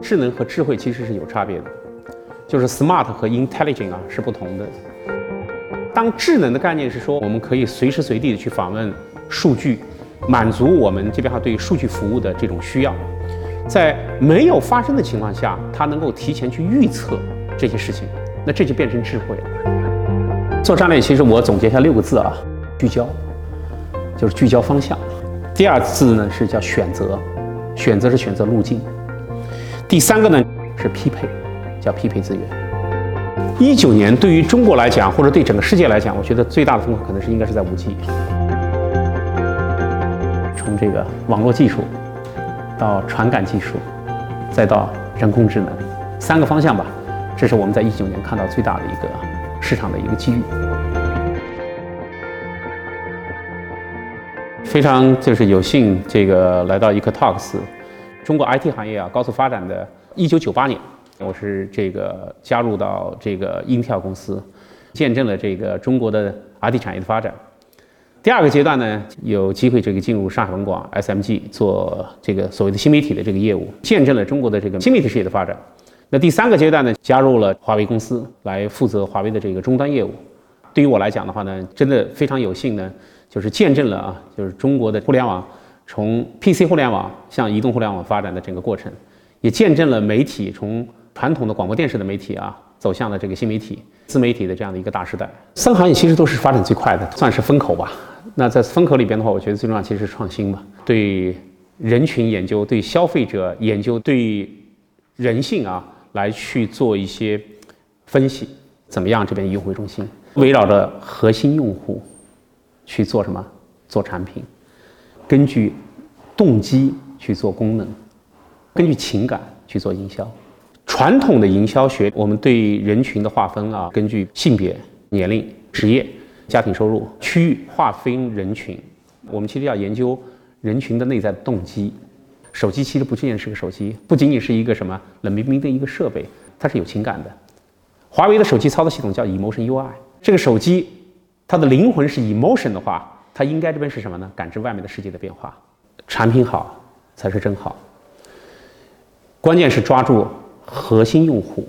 智能和智慧其实是有差别的，就是 smart 和 intelligent 啊是不同的。当智能的概念是说，我们可以随时随地的去访问数据，满足我们这边哈对数据服务的这种需要，在没有发生的情况下，它能够提前去预测这些事情，那这就变成智慧了。做战略，其实我总结一下六个字啊，聚焦，就是聚焦方向。第二字呢是叫选择，选择是选择路径。第三个呢是匹配，叫匹配资源。一九年对于中国来讲，或者对整个世界来讲，我觉得最大的风口可能是应该是在五 G。从这个网络技术到传感技术，再到人工智能，三个方向吧，这是我们在一九年看到最大的一个市场的一个机遇。非常就是有幸这个来到一个 Talks。中国 IT 行业啊，高速发展的。一九九八年，我是这个加入到这个英特尔公司，见证了这个中国的 IT 产业的发展。第二个阶段呢，有机会这个进入上海文广 SMG 做这个所谓的新媒体的这个业务，见证了中国的这个新媒体事业的发展。那第三个阶段呢，加入了华为公司来负责华为的这个终端业务。对于我来讲的话呢，真的非常有幸呢，就是见证了啊，就是中国的互联网。从 PC 互联网向移动互联网发展的整个过程，也见证了媒体从传统的广播电视的媒体啊，走向了这个新媒体、自媒体的这样的一个大时代。三行业其实都是发展最快的，算是风口吧。那在风口里边的话，我觉得最重要其实是创新嘛，对人群研究、对消费者研究、对人性啊来去做一些分析，怎么样这边用户中心，围绕着核心用户去做什么？做产品。根据动机去做功能，根据情感去做营销。传统的营销学，我们对人群的划分啊，根据性别、年龄、职业、家庭收入、区域划分人群。我们其实要研究人群的内在动机。手机其实不仅仅是个手机，不仅仅是一个什么冷冰冰的一个设备，它是有情感的。华为的手机操作系统叫 Emotion UI，这个手机它的灵魂是 Emotion 的话。它应该这边是什么呢？感知外面的世界的变化，产品好才是真好。关键是抓住核心用户，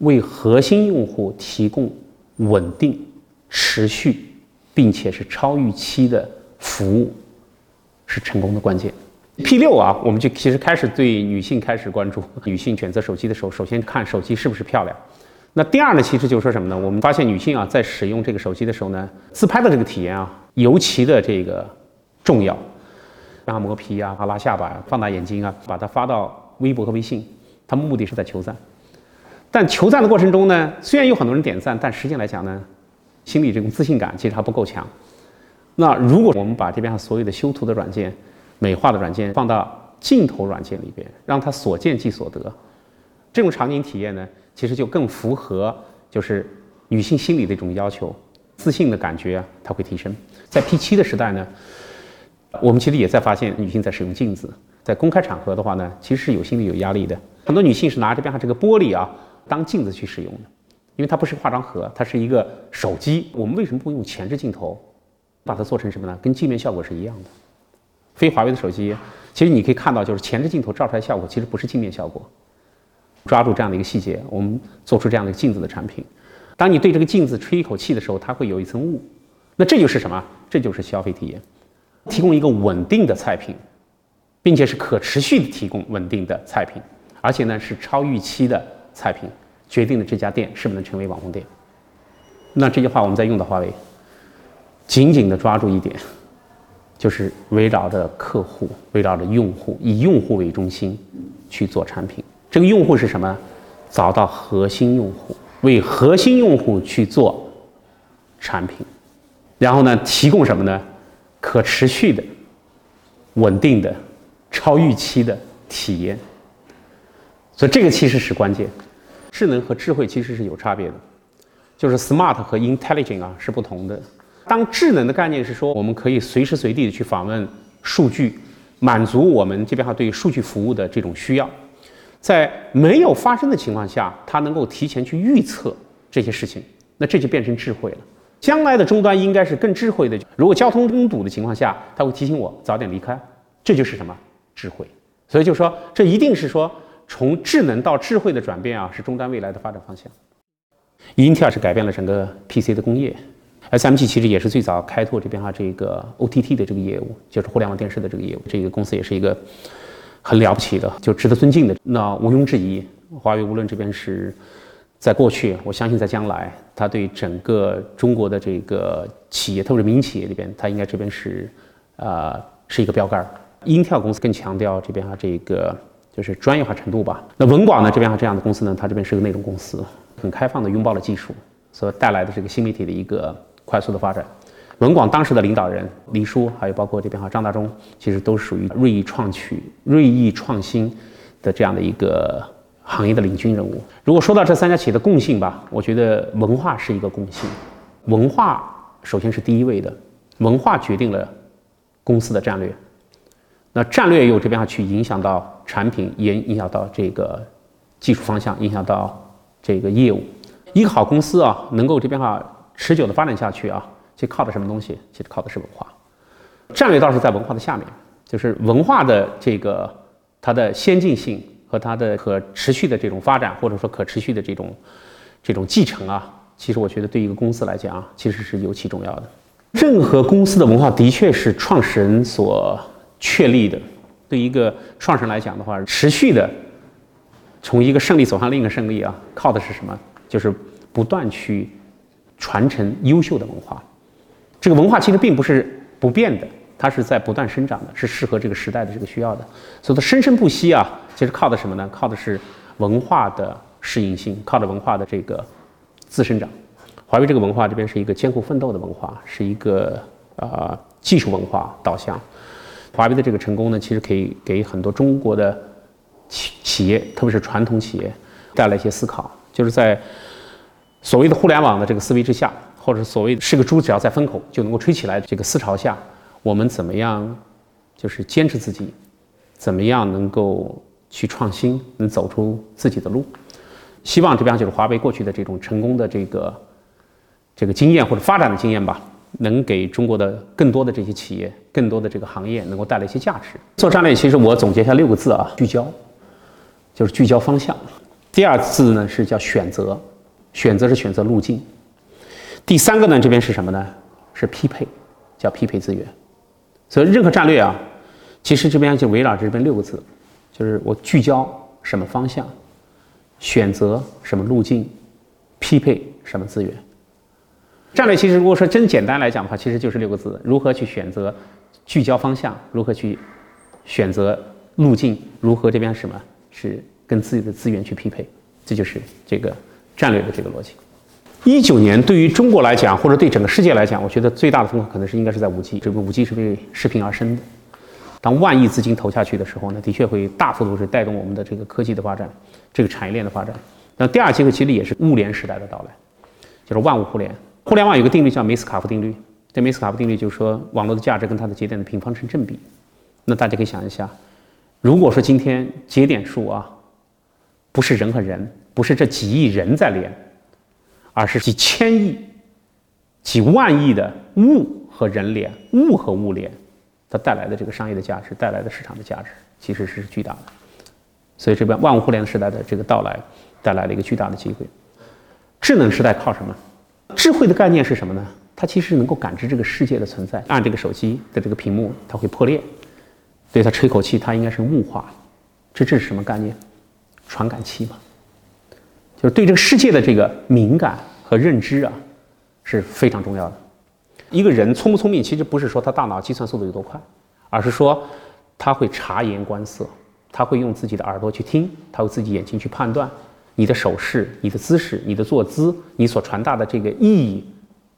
为核心用户提供稳定、持续，并且是超预期的服务，是成功的关键。P 六啊，我们就其实开始对女性开始关注，女性选择手机的时候，首先看手机是不是漂亮。那第二呢，其实就是说什么呢？我们发现女性啊，在使用这个手机的时候呢，自拍的这个体验啊，尤其的这个重要。让它磨皮啊，拉下巴、放大眼睛啊，把它发到微博和微信，它目的是在求赞。但求赞的过程中呢，虽然有很多人点赞，但实际来讲呢，心里这种自信感其实还不够强。那如果我们把这边上所有的修图的软件、美化的软件放到镜头软件里边，让它所见即所得，这种场景体验呢？其实就更符合就是女性心理的一种要求，自信的感觉，它会提升。在 P 七的时代呢，我们其实也在发现女性在使用镜子，在公开场合的话呢，其实是有心理有压力的。很多女性是拿着边上这个玻璃啊当镜子去使用的，因为它不是化妆盒，它是一个手机。我们为什么不用前置镜头，把它做成什么呢？跟镜面效果是一样的。非华为的手机，其实你可以看到，就是前置镜头照出来效果其实不是镜面效果。抓住这样的一个细节，我们做出这样的一个镜子的产品。当你对这个镜子吹一口气的时候，它会有一层雾，那这就是什么？这就是消费体验，提供一个稳定的菜品，并且是可持续的提供稳定的菜品，而且呢是超预期的菜品，决定了这家店是不是能成为网红店。那这句话我们在用到华为，紧紧的抓住一点，就是围绕着客户，围绕着用户，以用户为中心去做产品。这个用户是什么？找到核心用户，为核心用户去做产品，然后呢，提供什么呢？可持续的、稳定的、超预期的体验。所以这个其实是关键。智能和智慧其实是有差别的，就是 smart 和 intelligent 啊是不同的。当智能的概念是说，我们可以随时随地的去访问数据，满足我们这边哈对数据服务的这种需要。在没有发生的情况下，它能够提前去预测这些事情，那这就变成智慧了。将来的终端应该是更智慧的。如果交通拥堵的情况下，它会提醒我早点离开，这就是什么智慧。所以就说，这一定是说从智能到智慧的转变啊，是终端未来的发展方向。英特尔是改变了整个 PC 的工业，SMG 其实也是最早开拓这边哈这个 OTT 的这个业务，就是互联网电视的这个业务。这个公司也是一个很了不起的，就值得尊敬的。那毋庸置疑，华为无论这边是。在过去，我相信在将来，它对整个中国的这个企业，特别是民营企业里边，它应该这边是，呃，是一个标杆儿。英特尔公司更强调这边哈这个就是专业化程度吧。那文广呢这边哈这样的公司呢，它这边是个内容公司，很开放的拥抱了技术所带来的这个新媒体的一个快速的发展。文广当时的领导人黎叔，还有包括这边哈张大中，其实都属于锐意创取、锐意创新的这样的一个。行业的领军人物。如果说到这三家企业的共性吧，我觉得文化是一个共性。文化首先是第一位的，文化决定了公司的战略。那战略又这边要去影响到产品，也影响到这个技术方向，影响到这个业务。一个好公司啊，能够这边哈持久的发展下去啊，其实靠的什么东西？其实靠的是文化。战略倒是在文化的下面，就是文化的这个它的先进性。和它的可持续的这种发展，或者说可持续的这种这种继承啊，其实我觉得对一个公司来讲啊，其实是尤其重要的。任何公司的文化的确是创始人所确立的。对一个创始人来讲的话，持续的从一个胜利走向另一个胜利啊，靠的是什么？就是不断去传承优秀的文化。这个文化其实并不是不变的。它是在不断生长的，是适合这个时代的这个需要的，所以它生生不息啊。其实靠的什么呢？靠的是文化的适应性，靠着文化的这个自生长。华为这个文化这边是一个艰苦奋斗的文化，是一个啊技术文化导向。华为的这个成功呢，其实可以给很多中国的企企业，特别是传统企业带来一些思考，就是在所谓的互联网的这个思维之下，或者所谓是个猪只要在风口就能够吹起来这个思潮下。我们怎么样，就是坚持自己，怎么样能够去创新，能走出自己的路？希望这边就是华为过去的这种成功的这个这个经验或者发展的经验吧，能给中国的更多的这些企业、更多的这个行业能够带来一些价值。做战略，其实我总结一下六个字啊：聚焦，就是聚焦方向。第二字呢是叫选择，选择是选择路径。第三个呢这边是什么呢？是匹配，叫匹配资源。所以，任何战略啊，其实这边就围绕这边六个字，就是我聚焦什么方向，选择什么路径，匹配什么资源。战略其实如果说真简单来讲的话，其实就是六个字：如何去选择聚焦方向，如何去选择路径，如何这边什么是跟自己的资源去匹配，这就是这个战略的这个逻辑。一九年对于中国来讲，或者对整个世界来讲，我觉得最大的风口可能是应该是在五 G。这个五 G 是为视频而生的。当万亿资金投下去的时候呢，的确会大幅度是带动我们的这个科技的发展，这个产业链的发展。那第二机会其实也是物联时代的到来，就是万物互联。互联网有个定律叫梅斯卡夫定律。这梅斯卡夫定律就是说，网络的价值跟它的节点的平方成正比。那大家可以想一下，如果说今天节点数啊，不是人和人，不是这几亿人在连。而是几千亿、几万亿的物和人连、物和物联，它带来的这个商业的价值、带来的市场的价值，其实是巨大的。所以这边万物互联时代的这个到来，带来了一个巨大的机会。智能时代靠什么？智慧的概念是什么呢？它其实能够感知这个世界的存在。按这个手机的这个屏幕，它会破裂，对它吹口气，它应该是雾化。这这是什么概念？传感器嘛。就是对这个世界的这个敏感和认知啊，是非常重要的。一个人聪不聪明，其实不是说他大脑计算速度有多快，而是说他会察言观色，他会用自己的耳朵去听，他会自己眼睛去判断你的手势、你的姿势、你的坐姿、你所传达的这个意义，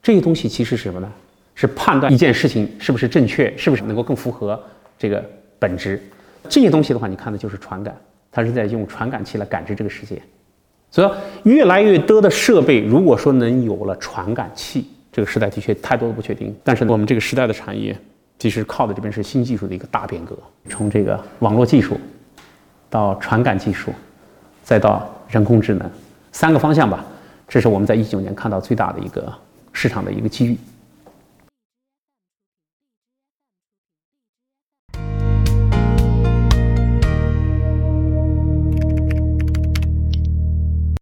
这些东西其实是什么呢？是判断一件事情是不是正确，是不是能够更符合这个本质。这些东西的话，你看的就是传感，它是在用传感器来感知这个世界。所以，越来越多的设备，如果说能有了传感器，这个时代的确太多的不确定。但是，我们这个时代的产业，其实靠的这边是新技术的一个大变革，从这个网络技术，到传感技术，再到人工智能，三个方向吧。这是我们在一九年看到最大的一个市场的一个机遇。